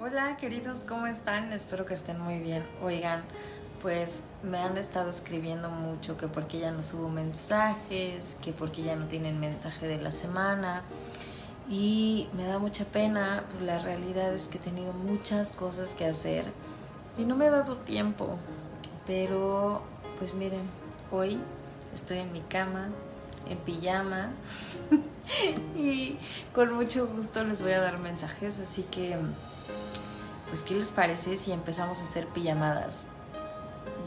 Hola queridos, ¿cómo están? Espero que estén muy bien. Oigan, pues me han estado escribiendo mucho que porque ya no subo mensajes, que porque ya no tienen mensaje de la semana. Y me da mucha pena, pues la realidad es que he tenido muchas cosas que hacer y no me he dado tiempo. Pero, pues miren, hoy estoy en mi cama, en pijama y con mucho gusto les voy a dar mensajes, así que pues ¿qué les parece si empezamos a hacer pijamadas?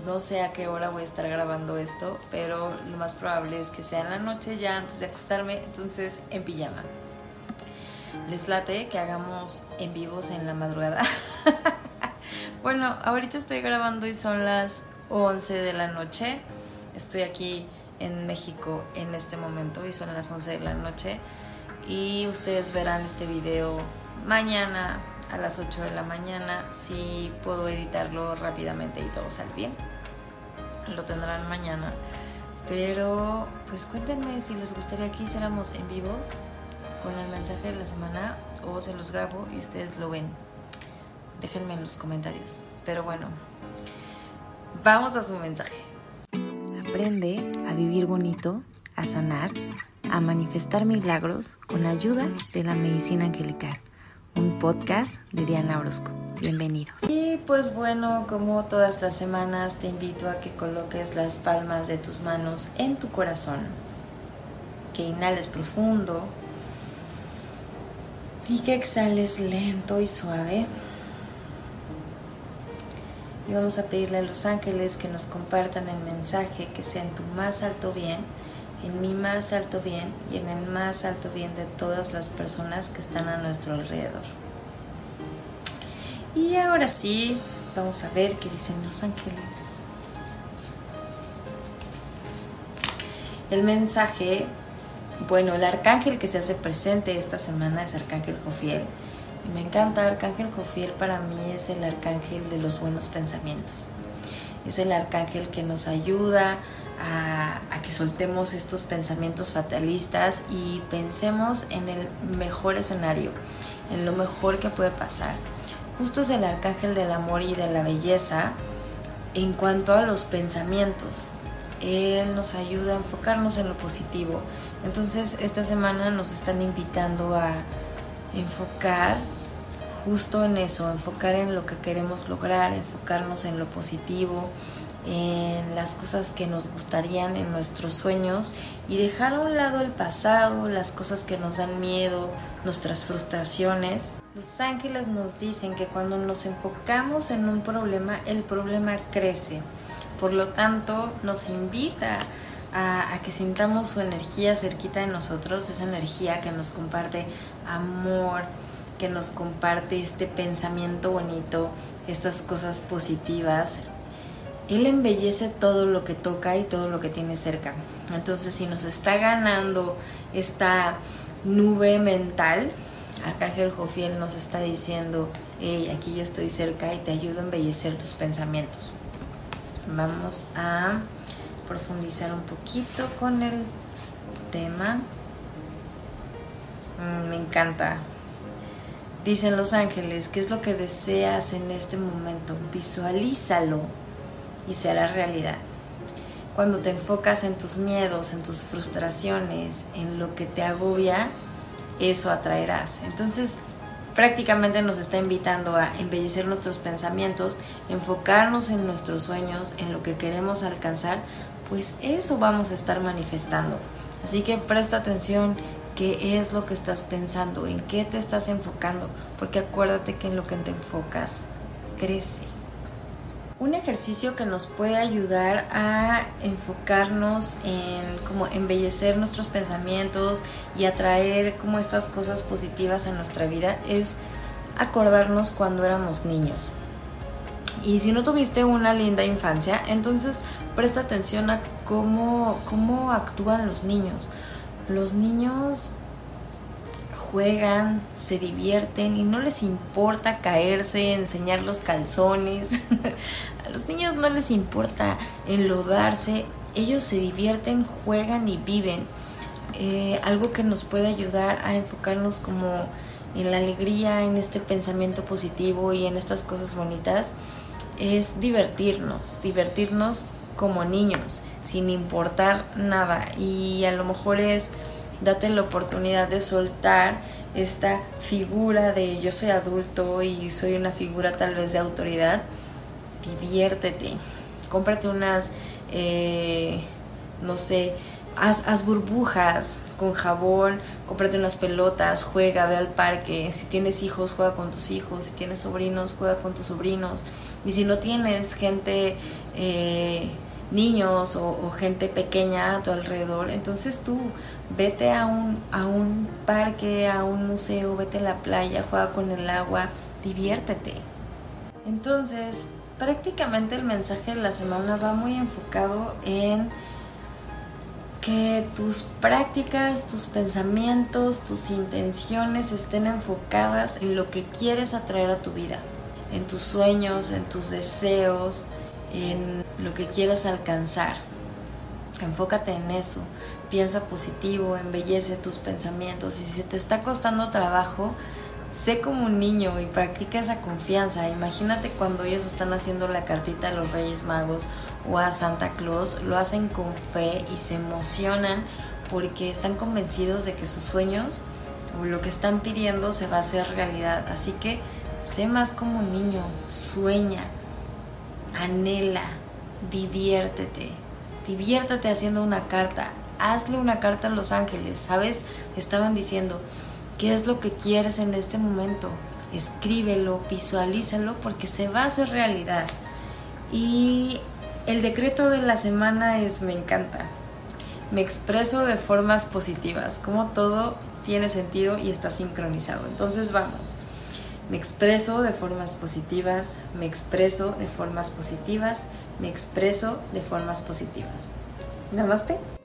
No sé a qué hora voy a estar grabando esto, pero lo más probable es que sea en la noche ya antes de acostarme, entonces en pijama. Les late que hagamos en vivos en la madrugada. bueno, ahorita estoy grabando y son las 11 de la noche. Estoy aquí en México en este momento y son las 11 de la noche. Y ustedes verán este video mañana a las 8 de la mañana. Si puedo editarlo rápidamente y todo sale bien, lo tendrán mañana. Pero pues cuéntenme si les gustaría que hiciéramos en vivos con el mensaje de la semana o se los grabo y ustedes lo ven. Déjenme en los comentarios. Pero bueno, vamos a su mensaje. Aprende a vivir bonito, a sanar, a manifestar milagros con la ayuda de la medicina angelical. Un podcast de Diana Orozco. Bienvenidos. Y pues bueno, como todas las semanas, te invito a que coloques las palmas de tus manos en tu corazón. Que inhales profundo y que exhales lento y suave. Y vamos a pedirle a los ángeles que nos compartan el mensaje que sea en tu más alto bien, en mi más alto bien y en el más alto bien de todas las personas que están a nuestro alrededor. Y ahora sí, vamos a ver qué dicen los ángeles. El mensaje, bueno, el arcángel que se hace presente esta semana es Arcángel Jofiel me encanta Arcángel Jofiel, para mí es el arcángel de los buenos pensamientos. Es el arcángel que nos ayuda a, a, que soltemos estos pensamientos fatalistas y pensemos en el mejor escenario, en lo mejor que puede pasar. Justo es el arcángel del amor y de la belleza en cuanto a los pensamientos. Él nos ayuda a enfocarnos en lo positivo. Entonces esta semana nos están invitando a enfocar justo en eso, enfocar en lo que queremos lograr, enfocarnos en lo positivo, en las cosas que nos gustarían, en nuestros sueños y dejar a un lado el pasado, las cosas que nos dan miedo, nuestras frustraciones. Los ángeles nos dicen que cuando nos enfocamos en un problema, el problema crece. Por lo tanto, nos invita a, que sintamos su energía cerquita de nosotros, esa energía que nos comparte amor, que nos comparte este pensamiento bonito, estas cosas positivas. Él embellece todo lo que toca y todo lo que tiene cerca. Entonces, si nos está ganando esta nube mental, Arcángel Jofiel nos está diciendo, hey, aquí yo estoy cerca y te ayudo a embellecer tus pensamientos. Vamos a profundizar un poquito con el tema. Mm, me encanta. Dicen los ángeles, ¿qué es lo que deseas en este momento? Visualízalo y se hará realidad. Cuando te enfocas en tus miedos, en tus frustraciones, en lo que te agobia, eso atraerás. Entonces, prácticamente nos está invitando a embellecer nuestros pensamientos, enfocarnos en nuestros sueños, en lo que queremos alcanzar, pues eso vamos a estar manifestando. Así que presta atención qué es lo que estás pensando, en qué te estás enfocando, porque acuérdate que en lo que te enfocas crece. Un ejercicio que nos puede ayudar a enfocarnos en como embellecer nuestros pensamientos y atraer como estas cosas positivas en nuestra vida es acordarnos cuando éramos niños. Y si no tuviste una linda infancia, entonces presta atención a cómo, cómo actúan los niños los niños juegan, se divierten y no les importa caerse, enseñar los calzones. a los niños no les importa enlodarse, ellos se divierten, juegan y viven. Eh, algo que nos puede ayudar a enfocarnos como en la alegría, en este pensamiento positivo y en estas cosas bonitas, es divertirnos, divertirnos como niños, sin importar nada. Y a lo mejor es date la oportunidad de soltar esta figura de yo soy adulto y soy una figura tal vez de autoridad. Diviértete, cómprate unas, eh, no sé, haz, burbujas con jabón, cómprate unas pelotas, juega, ve al parque. Si tienes hijos, juega con tus hijos. Si tienes sobrinos, juega con tus sobrinos. Y si no tienes gente, eh, niños o, gente pequeña a tu alrededor, entonces tú vete a un, a un parque, a un museo, vete a la playa, juega con el agua, diviértete. Entonces, prácticamente el mensaje de la semana va muy enfocado en que tus prácticas, tus pensamientos, tus intenciones estén enfocadas en lo que quieres atraer a tu vida, en tus sueños, en tus deseos, en lo que quieres alcanzar. Enfócate en eso, piensa positivo, embellece tus pensamientos y si te está costando trabajo, sé como un niño y practica esa confianza. Imagínate cuando ellos están haciendo la cartita a los Reyes Magos o a Santa Claus, lo hacen con fe y se emocionan porque están convencidos de que sus sueños o lo que están pidiendo se va a hacer realidad. Así que sé más como un niño, sueña, anhela, diviértete, diviértete haciendo una carta, hazle una carta a los ángeles, ¿sabes? Estaban diciendo, ¿qué es lo que quieres en este momento? Escríbelo, visualízalo porque se va a hacer realidad. Y el decreto de la semana es me encanta. Me expreso de formas positivas, como todo tiene sentido y está sincronizado. Entonces vamos. Me expreso de formas positivas, me expreso de formas positivas, me expreso de formas positivas. Namaste.